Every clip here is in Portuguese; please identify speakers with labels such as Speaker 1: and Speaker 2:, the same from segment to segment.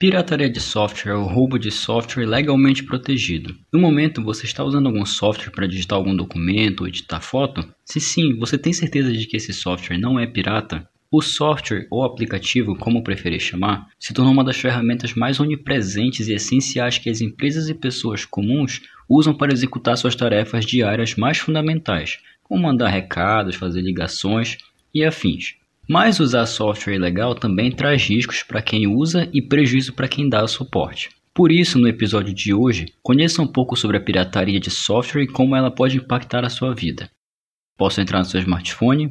Speaker 1: Pirataria de software ou roubo de software legalmente protegido. No momento, você está usando algum software para digitar algum documento ou editar foto? Se sim, você tem certeza de que esse software não é pirata? O software ou aplicativo, como preferir chamar, se tornou uma das ferramentas mais onipresentes e essenciais que as empresas e pessoas comuns usam para executar suas tarefas diárias mais fundamentais, como mandar recados, fazer ligações e afins. Mas usar software ilegal também traz riscos para quem usa e prejuízo para quem dá o suporte. Por isso, no episódio de hoje, conheça um pouco sobre a pirataria de software e como ela pode impactar a sua vida. Posso entrar no seu smartphone?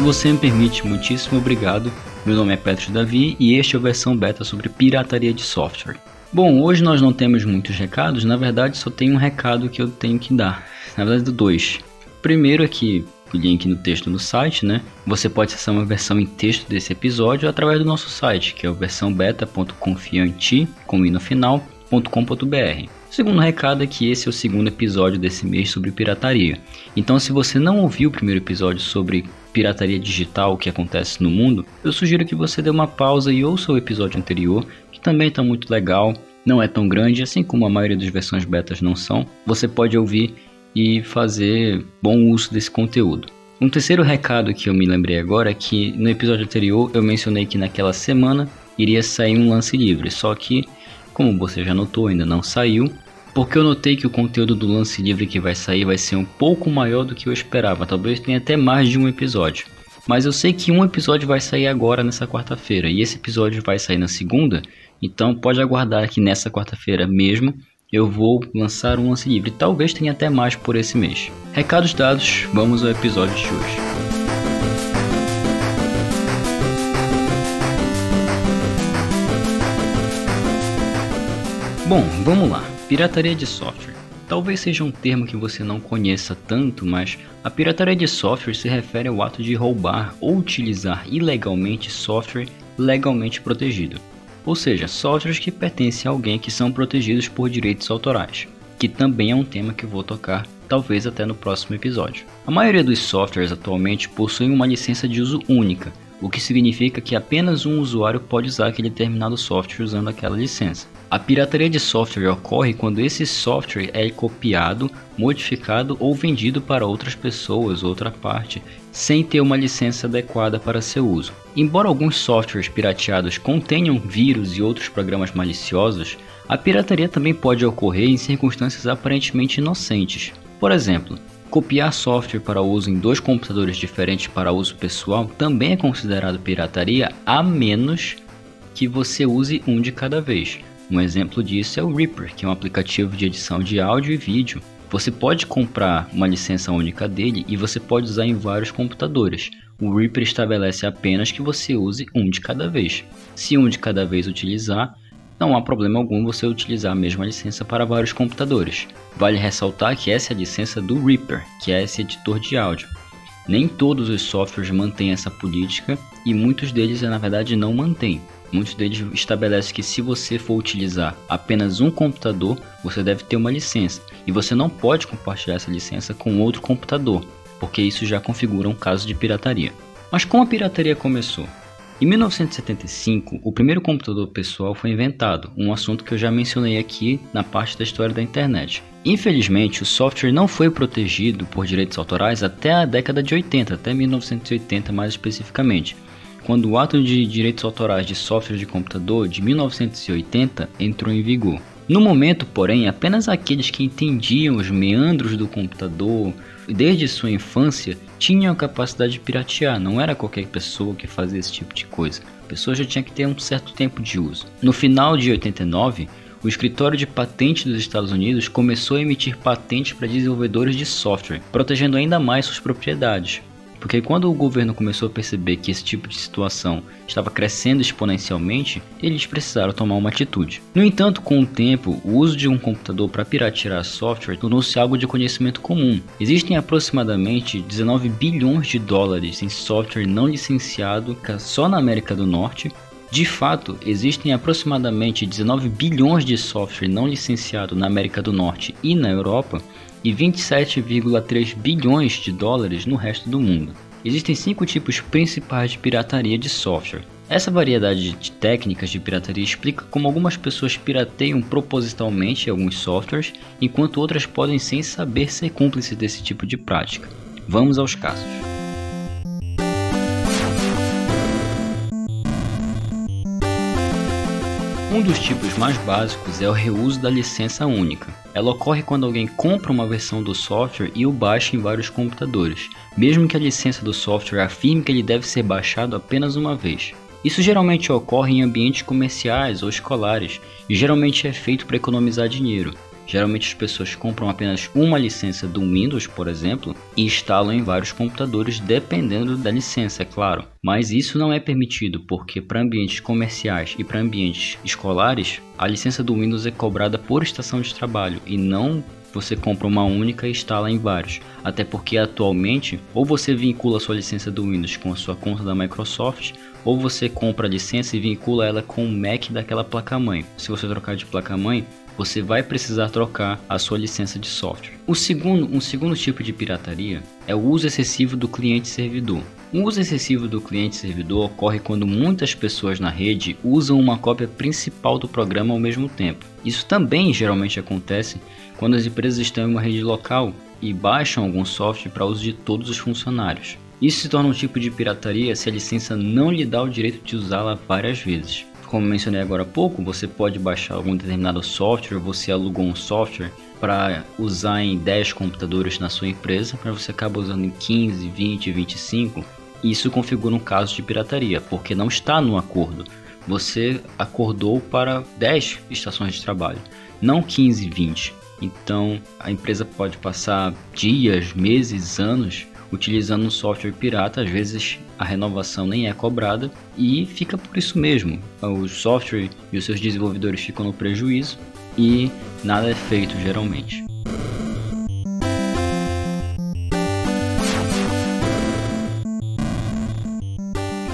Speaker 1: Se você me permite, muitíssimo obrigado. Meu nome é Petro Davi e este é a versão beta sobre pirataria de software. Bom, hoje nós não temos muitos recados, na verdade só tem um recado que eu tenho que dar. Na verdade, dois. Primeiro é que o link no texto no site, né? Você pode acessar uma versão em texto desse episódio através do nosso site, que é o versão beta.confiante, com i no final.com.br. O segundo recado é que esse é o segundo episódio desse mês sobre pirataria. Então, se você não ouviu o primeiro episódio sobre pirataria digital que acontece no mundo, eu sugiro que você dê uma pausa e ouça o episódio anterior, que também está muito legal, não é tão grande, assim como a maioria das versões betas não são. Você pode ouvir e fazer bom uso desse conteúdo. Um terceiro recado que eu me lembrei agora é que no episódio anterior eu mencionei que naquela semana iria sair um lance livre, só que como você já notou, ainda não saiu, porque eu notei que o conteúdo do lance livre que vai sair vai ser um pouco maior do que eu esperava, talvez tenha até mais de um episódio. Mas eu sei que um episódio vai sair agora nessa quarta-feira e esse episódio vai sair na segunda, então pode aguardar que nessa quarta-feira mesmo eu vou lançar um lance livre. Talvez tenha até mais por esse mês. Recados dados, vamos ao episódio de hoje. Bom, vamos lá. Pirataria de software. Talvez seja um termo que você não conheça tanto, mas a pirataria de software se refere ao ato de roubar ou utilizar ilegalmente software legalmente protegido. Ou seja, softwares que pertencem a alguém que são protegidos por direitos autorais, que também é um tema que vou tocar talvez até no próximo episódio. A maioria dos softwares atualmente possuem uma licença de uso única, o que significa que apenas um usuário pode usar aquele determinado software usando aquela licença. A pirataria de software ocorre quando esse software é copiado, modificado ou vendido para outras pessoas, outra parte, sem ter uma licença adequada para seu uso. Embora alguns softwares pirateados contenham vírus e outros programas maliciosos, a pirataria também pode ocorrer em circunstâncias aparentemente inocentes. Por exemplo, copiar software para uso em dois computadores diferentes para uso pessoal também é considerado pirataria, a menos que você use um de cada vez. Um exemplo disso é o Reaper, que é um aplicativo de edição de áudio e vídeo. Você pode comprar uma licença única dele e você pode usar em vários computadores. O Reaper estabelece apenas que você use um de cada vez. Se um de cada vez utilizar, não há problema algum você utilizar a mesma licença para vários computadores. Vale ressaltar que essa é a licença do Reaper, que é esse editor de áudio. Nem todos os softwares mantêm essa política e muitos deles na verdade não mantêm. Muitos deles estabelecem que se você for utilizar apenas um computador, você deve ter uma licença e você não pode compartilhar essa licença com outro computador, porque isso já configura um caso de pirataria. Mas como a pirataria começou? Em 1975, o primeiro computador pessoal foi inventado, um assunto que eu já mencionei aqui na parte da história da internet. Infelizmente, o software não foi protegido por direitos autorais até a década de 80, até 1980 mais especificamente quando o ato de direitos autorais de software de computador de 1980 entrou em vigor. No momento, porém, apenas aqueles que entendiam os meandros do computador desde sua infância tinham a capacidade de piratear, não era qualquer pessoa que fazia esse tipo de coisa. A pessoa já tinha que ter um certo tempo de uso. No final de 89, o escritório de patente dos Estados Unidos começou a emitir patentes para desenvolvedores de software, protegendo ainda mais suas propriedades. Porque quando o governo começou a perceber que esse tipo de situação estava crescendo exponencialmente, eles precisaram tomar uma atitude. No entanto, com o tempo, o uso de um computador para piratear software tornou-se algo de conhecimento comum. Existem aproximadamente 19 bilhões de dólares em software não licenciado só na América do Norte De fato, existem aproximadamente 19 bilhões de software não licenciado na América do Norte e na Europa e 27,3 bilhões de dólares no resto do mundo. Existem cinco tipos principais de pirataria de software. Essa variedade de técnicas de pirataria explica como algumas pessoas pirateiam propositalmente alguns softwares, enquanto outras podem sem saber ser cúmplices desse tipo de prática. Vamos aos casos. Um dos tipos mais básicos é o reuso da licença única. Ela ocorre quando alguém compra uma versão do software e o baixa em vários computadores, mesmo que a licença do software afirme que ele deve ser baixado apenas uma vez. Isso geralmente ocorre em ambientes comerciais ou escolares e geralmente é feito para economizar dinheiro. Geralmente as pessoas compram apenas uma licença do Windows, por exemplo, e instalam em vários computadores dependendo da licença, é claro. Mas isso não é permitido porque para ambientes comerciais e para ambientes escolares, a licença do Windows é cobrada por estação de trabalho e não você compra uma única e instala em vários. Até porque atualmente, ou você vincula sua licença do Windows com a sua conta da Microsoft, ou você compra a licença e vincula ela com o Mac daquela placa-mãe. Se você trocar de placa-mãe, você vai precisar trocar a sua licença de software. O segundo, um segundo tipo de pirataria é o uso excessivo do cliente-servidor. O uso excessivo do cliente-servidor ocorre quando muitas pessoas na rede usam uma cópia principal do programa ao mesmo tempo. Isso também geralmente acontece quando as empresas estão em uma rede local e baixam algum software para uso de todos os funcionários. Isso se torna um tipo de pirataria se a licença não lhe dá o direito de usá-la várias vezes. Como mencionei agora há pouco, você pode baixar algum determinado software, você alugou um software para usar em 10 computadores na sua empresa, mas você acaba usando em 15, 20, 25. Isso configura um caso de pirataria, porque não está no acordo. Você acordou para 10 estações de trabalho, não 15, 20. Então a empresa pode passar dias, meses, anos utilizando um software pirata, às vezes a renovação nem é cobrada e fica por isso mesmo. O software e os seus desenvolvedores ficam no prejuízo e nada é feito geralmente.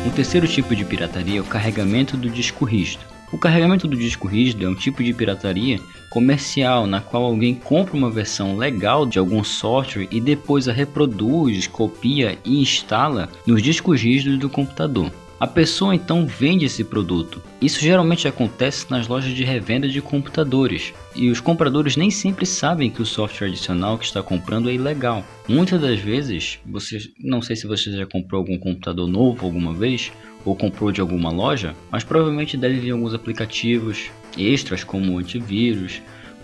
Speaker 1: Um terceiro tipo de pirataria é o carregamento do disco rígido. O carregamento do disco rígido é um tipo de pirataria comercial na qual alguém compra uma versão legal de algum software e depois a reproduz, copia e instala nos discos rígidos do computador. A pessoa então vende esse produto. Isso geralmente acontece nas lojas de revenda de computadores, e os compradores nem sempre sabem que o software adicional que está comprando é ilegal. Muitas das vezes, você não sei se você já comprou algum computador novo alguma vez ou comprou de alguma loja, mas provavelmente deve vir alguns aplicativos extras como antivírus,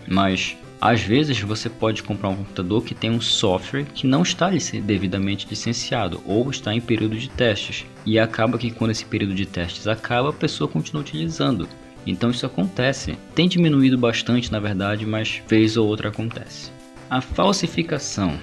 Speaker 1: mas às vezes você pode comprar um computador que tem um software que não está devidamente licenciado ou está em período de testes e acaba que quando esse período de testes acaba a pessoa continua utilizando. Então isso acontece. Tem diminuído bastante na verdade, mas vez ou outra acontece. A falsificação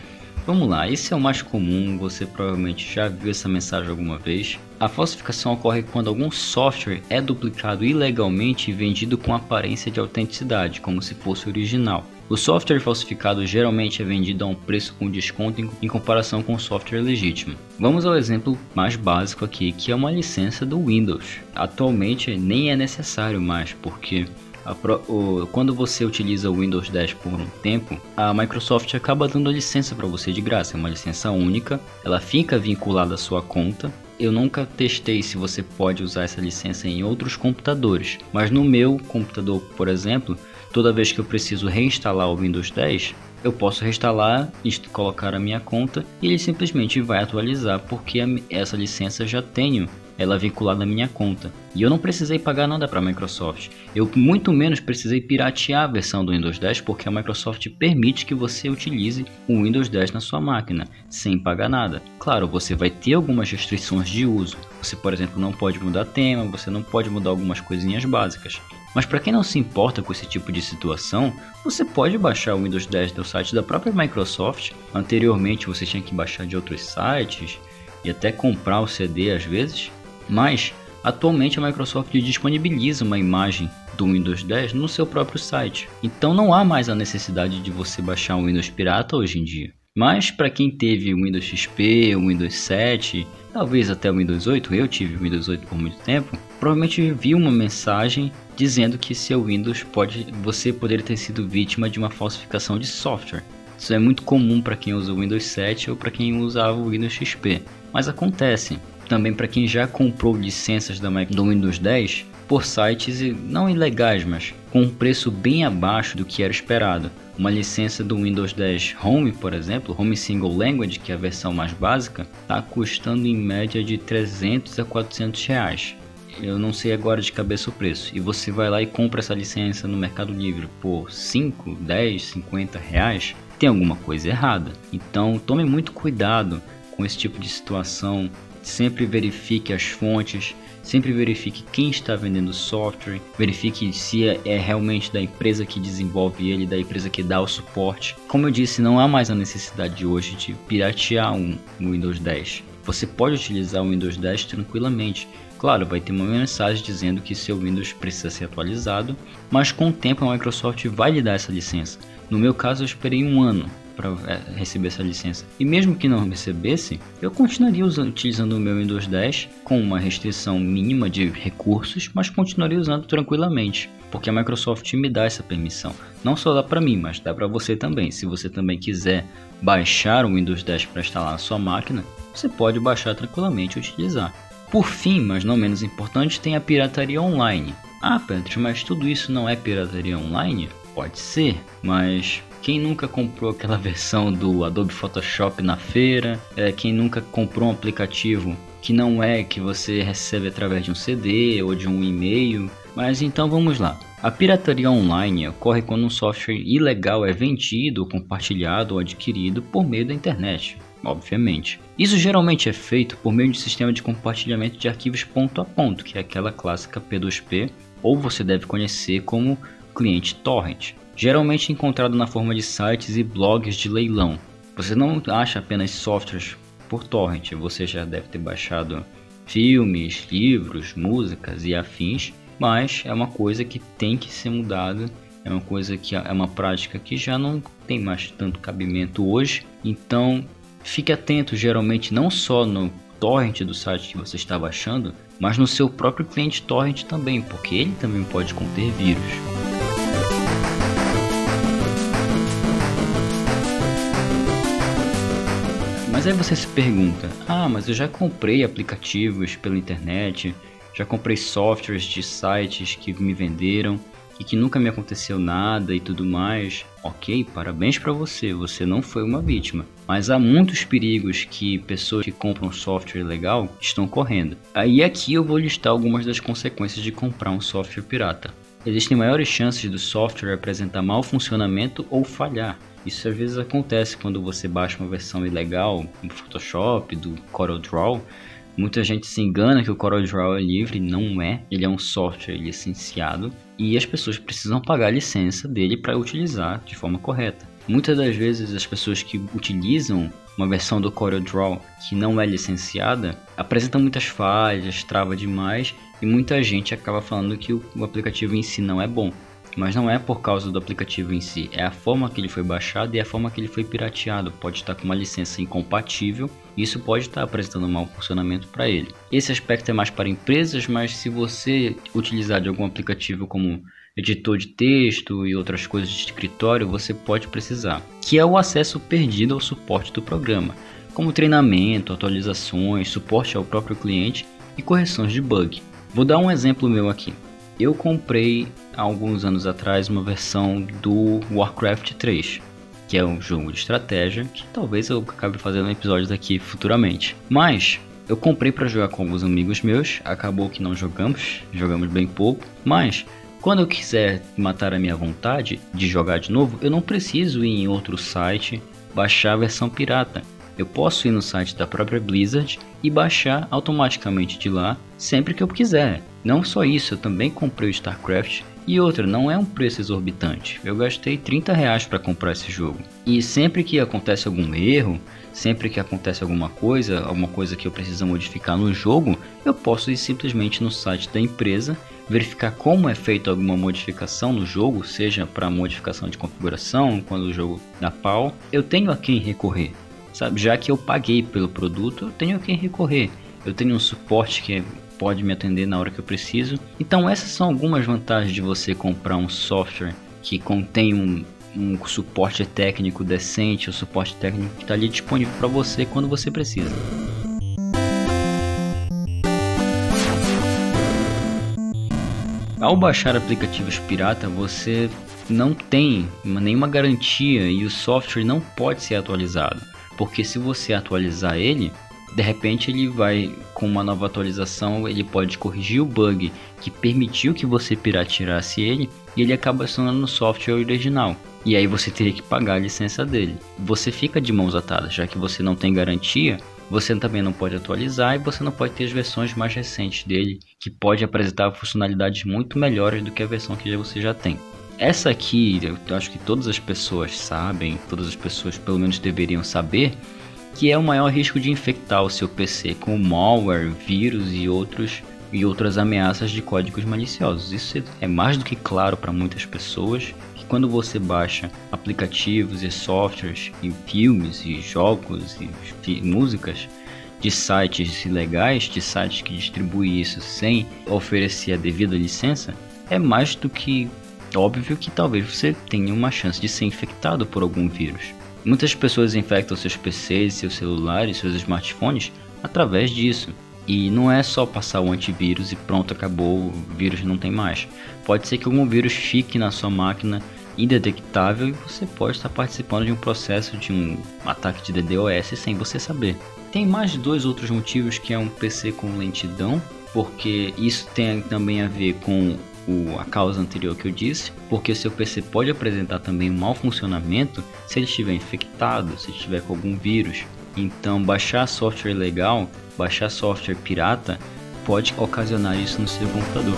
Speaker 1: Vamos lá, esse é o mais comum, você provavelmente já viu essa mensagem alguma vez. A falsificação ocorre quando algum software é duplicado ilegalmente e vendido com aparência de autenticidade, como se fosse original. O software falsificado geralmente é vendido a um preço com desconto em comparação com o software legítimo. Vamos ao exemplo mais básico aqui, que é uma licença do Windows. Atualmente nem é necessário mais, porque Pro, o, quando você utiliza o Windows 10 por um tempo, a Microsoft acaba dando a licença para você de graça, é uma licença única, ela fica vinculada à sua conta. Eu nunca testei se você pode usar essa licença em outros computadores, mas no meu computador, por exemplo, toda vez que eu preciso reinstalar o Windows 10, eu posso reinstalar, colocar a minha conta e ele simplesmente vai atualizar porque essa licença já tenho ela é vinculada à minha conta. E eu não precisei pagar nada para a Microsoft. Eu muito menos precisei piratear a versão do Windows 10 porque a Microsoft permite que você utilize o Windows 10 na sua máquina sem pagar nada. Claro, você vai ter algumas restrições de uso. Você, por exemplo, não pode mudar tema, você não pode mudar algumas coisinhas básicas. Mas para quem não se importa com esse tipo de situação, você pode baixar o Windows 10 do site da própria Microsoft. Anteriormente você tinha que baixar de outros sites e até comprar o CD às vezes. Mas, atualmente a Microsoft disponibiliza uma imagem do Windows 10 no seu próprio site. Então não há mais a necessidade de você baixar um Windows pirata hoje em dia. Mas para quem teve o Windows XP, o Windows 7, talvez até o Windows 8, eu tive o Windows 8 por muito tempo, provavelmente viu uma mensagem dizendo que seu Windows pode, você poderia ter sido vítima de uma falsificação de software. Isso é muito comum para quem usa o Windows 7 ou para quem usava o Windows XP, mas acontece também para quem já comprou licenças da do Windows 10 por sites não ilegais, mas com um preço bem abaixo do que era esperado. Uma licença do Windows 10 Home, por exemplo, Home Single Language, que é a versão mais básica, está custando em média de 300 a 400 reais. Eu não sei agora de cabeça o preço. E você vai lá e compra essa licença no Mercado Livre por 5, 10, 50 reais, tem alguma coisa errada. Então tome muito cuidado com esse tipo de situação. Sempre verifique as fontes, sempre verifique quem está vendendo o software, verifique se é, é realmente da empresa que desenvolve ele, da empresa que dá o suporte. Como eu disse, não há mais a necessidade de hoje de piratear um Windows 10. Você pode utilizar o Windows 10 tranquilamente. Claro, vai ter uma mensagem dizendo que seu Windows precisa ser atualizado, mas com o tempo a Microsoft vai lhe dar essa licença. No meu caso, eu esperei um ano para é, receber essa licença. E mesmo que não recebesse, eu continuaria usando, utilizando o meu Windows 10 com uma restrição mínima de recursos, mas continuaria usando tranquilamente, porque a Microsoft me dá essa permissão. Não só dá para mim, mas dá para você também. Se você também quiser baixar o Windows 10 para instalar na sua máquina, você pode baixar tranquilamente e utilizar. Por fim, mas não menos importante, tem a pirataria online. Ah, Pedro, mas tudo isso não é pirataria online? Pode ser, mas quem nunca comprou aquela versão do Adobe Photoshop na feira? É, quem nunca comprou um aplicativo que não é que você recebe através de um CD ou de um e-mail? Mas então vamos lá. A pirataria online ocorre quando um software ilegal é vendido, compartilhado ou adquirido por meio da internet obviamente. Isso geralmente é feito por meio de sistema de compartilhamento de arquivos ponto a ponto, que é aquela clássica P2P, ou você deve conhecer como cliente torrent, geralmente encontrado na forma de sites e blogs de leilão. Você não acha apenas softwares por torrent, você já deve ter baixado filmes, livros, músicas e afins, mas é uma coisa que tem que ser mudada é uma coisa que é uma prática que já não tem mais tanto cabimento hoje. Então Fique atento geralmente não só no torrent do site que você está baixando, mas no seu próprio cliente torrent também, porque ele também pode conter vírus. Mas aí você se pergunta: ah, mas eu já comprei aplicativos pela internet, já comprei softwares de sites que me venderam e que nunca me aconteceu nada e tudo mais, ok, parabéns para você, você não foi uma vítima. Mas há muitos perigos que pessoas que compram software legal estão correndo. Aí aqui eu vou listar algumas das consequências de comprar um software pirata. Existem maiores chances do software apresentar mau funcionamento ou falhar. Isso às vezes acontece quando você baixa uma versão ilegal do Photoshop, do CorelDRAW, Muita gente se engana que o CorelDRAW é livre, não é. Ele é um software licenciado e as pessoas precisam pagar a licença dele para utilizar de forma correta. Muitas das vezes as pessoas que utilizam uma versão do CorelDRAW que não é licenciada apresentam muitas falhas, trava demais e muita gente acaba falando que o aplicativo em si não é bom. Mas não é por causa do aplicativo em si, é a forma que ele foi baixado e a forma que ele foi pirateado. Pode estar com uma licença incompatível e isso pode estar apresentando um mau funcionamento para ele. Esse aspecto é mais para empresas, mas se você utilizar de algum aplicativo como editor de texto e outras coisas de escritório, você pode precisar, que é o acesso perdido ao suporte do programa, como treinamento, atualizações, suporte ao próprio cliente e correções de bug. Vou dar um exemplo meu aqui. Eu comprei há alguns anos atrás uma versão do Warcraft 3, que é um jogo de estratégia que talvez eu acabe fazendo um episódio daqui futuramente. Mas eu comprei para jogar com alguns amigos meus, acabou que não jogamos, jogamos bem pouco, mas quando eu quiser matar a minha vontade de jogar de novo, eu não preciso ir em outro site baixar a versão pirata. Eu posso ir no site da própria Blizzard e baixar automaticamente de lá sempre que eu quiser. Não só isso, eu também comprei o StarCraft e outra, não é um preço exorbitante. Eu gastei 30 reais para comprar esse jogo. E sempre que acontece algum erro, sempre que acontece alguma coisa, alguma coisa que eu preciso modificar no jogo, eu posso ir simplesmente no site da empresa, verificar como é feita alguma modificação no jogo, seja para modificação de configuração, quando o jogo dá pau, eu tenho a quem recorrer sabe? Já que eu paguei pelo produto, eu tenho a quem recorrer. Eu tenho um suporte que pode me atender na hora que eu preciso. Então essas são algumas vantagens de você comprar um software que contém um, um suporte técnico decente, o suporte técnico que está ali disponível para você quando você precisa. Ao baixar aplicativos pirata, você não tem nenhuma garantia e o software não pode ser atualizado, porque se você atualizar ele, de repente ele vai com uma nova atualização, ele pode corrigir o bug que permitiu que você pirateasse ele e ele acaba acionando no software original. E aí você teria que pagar a licença dele. Você fica de mãos atadas, já que você não tem garantia, você também não pode atualizar e você não pode ter as versões mais recentes dele, que pode apresentar funcionalidades muito melhores do que a versão que você já tem. Essa aqui, eu acho que todas as pessoas sabem, todas as pessoas pelo menos deveriam saber, que é o maior risco de infectar o seu PC com malware, vírus e outros e outras ameaças de códigos maliciosos. Isso é mais do que claro para muitas pessoas que quando você baixa aplicativos e softwares e filmes e jogos e músicas de sites ilegais, de sites que distribuem isso sem oferecer a devida licença, é mais do que óbvio que talvez você tenha uma chance de ser infectado por algum vírus. Muitas pessoas infectam seus PCs, seus celulares, seus smartphones através disso. E não é só passar o antivírus e pronto, acabou, o vírus não tem mais. Pode ser que algum vírus fique na sua máquina indetectável e você pode estar participando de um processo de um ataque de DDoS sem você saber. Tem mais de dois outros motivos que é um PC com lentidão, porque isso tem também a ver com o, a causa anterior que eu disse, porque seu PC pode apresentar também um mau funcionamento se ele estiver infectado, se estiver com algum vírus. Então, baixar software legal, baixar software pirata, pode ocasionar isso no seu computador.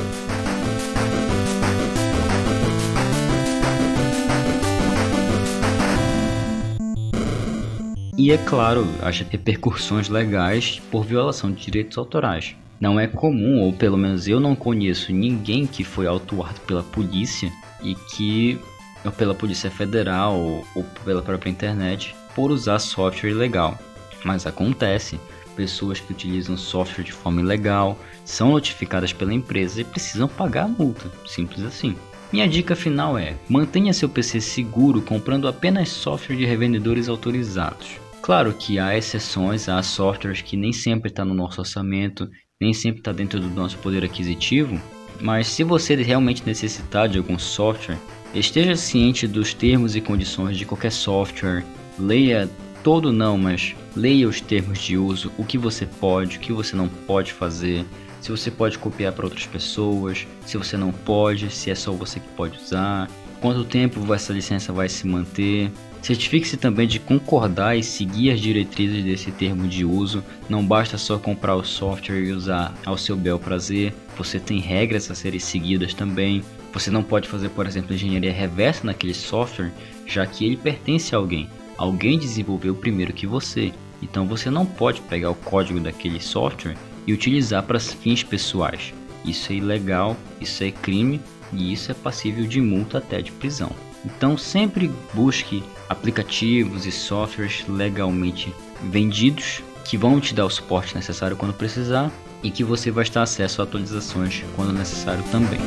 Speaker 1: E é claro, as repercussões legais por violação de direitos autorais. Não é comum, ou pelo menos eu não conheço ninguém que foi autuado pela polícia e que, ou pela Polícia Federal ou, ou pela própria internet, por usar software ilegal. Mas acontece, pessoas que utilizam software de forma ilegal são notificadas pela empresa e precisam pagar a multa, simples assim. Minha dica final é: mantenha seu PC seguro comprando apenas software de revendedores autorizados. Claro que há exceções, há softwares que nem sempre está no nosso orçamento nem sempre está dentro do nosso poder aquisitivo, mas se você realmente necessitar de algum software, esteja ciente dos termos e condições de qualquer software, leia todo não, mas leia os termos de uso, o que você pode, o que você não pode fazer, se você pode copiar para outras pessoas, se você não pode, se é só você que pode usar, quanto tempo essa licença vai se manter, Certifique-se também de concordar e seguir as diretrizes desse termo de uso. Não basta só comprar o software e usar ao seu bel prazer. Você tem regras a serem seguidas também. Você não pode fazer, por exemplo, engenharia reversa naquele software, já que ele pertence a alguém. Alguém desenvolveu primeiro que você. Então você não pode pegar o código daquele software e utilizar para fins pessoais. Isso é ilegal, isso é crime e isso é passível de multa até de prisão. Então sempre busque aplicativos e softwares legalmente vendidos que vão te dar o suporte necessário quando precisar e que você vai estar acesso a atualizações quando necessário também.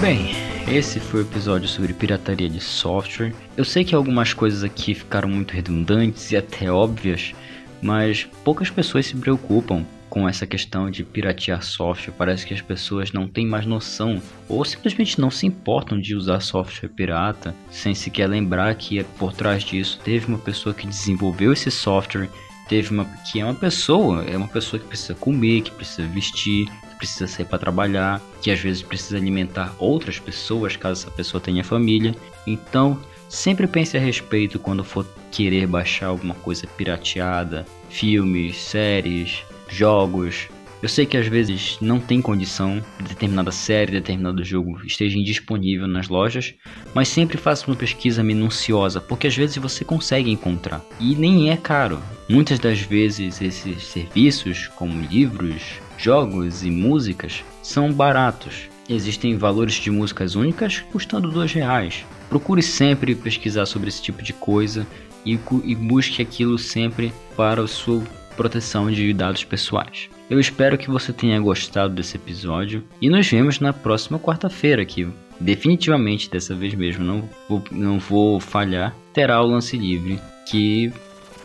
Speaker 1: Bem, esse foi o episódio sobre pirataria de software. Eu sei que algumas coisas aqui ficaram muito redundantes e até óbvias, mas poucas pessoas se preocupam com essa questão de piratear software. Parece que as pessoas não têm mais noção ou simplesmente não se importam de usar software pirata, sem sequer lembrar que por trás disso teve uma pessoa que desenvolveu esse software, teve uma que é uma pessoa, é uma pessoa que precisa comer, que precisa vestir, que precisa sair para trabalhar, que às vezes precisa alimentar outras pessoas caso essa pessoa tenha família. Então, sempre pense a respeito quando for querer baixar alguma coisa pirateada, filmes, séries, jogos. Eu sei que às vezes não tem condição de determinada série, determinado jogo esteja indisponível nas lojas, mas sempre faça uma pesquisa minuciosa, porque às vezes você consegue encontrar e nem é caro. Muitas das vezes esses serviços, como livros, jogos e músicas, são baratos. Existem valores de músicas únicas custando dois reais. Procure sempre pesquisar sobre esse tipo de coisa e, e busque aquilo sempre para a sua proteção de dados pessoais. Eu espero que você tenha gostado desse episódio e nos vemos na próxima quarta-feira que definitivamente dessa vez mesmo não vou, não vou falhar terá o lance livre que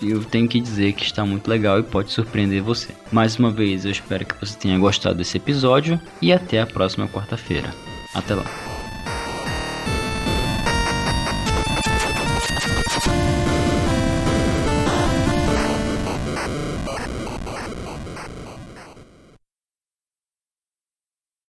Speaker 1: eu tenho que dizer que está muito legal e pode surpreender você. Mais uma vez, eu espero que você tenha gostado desse episódio e até a próxima quarta-feira. Até lá.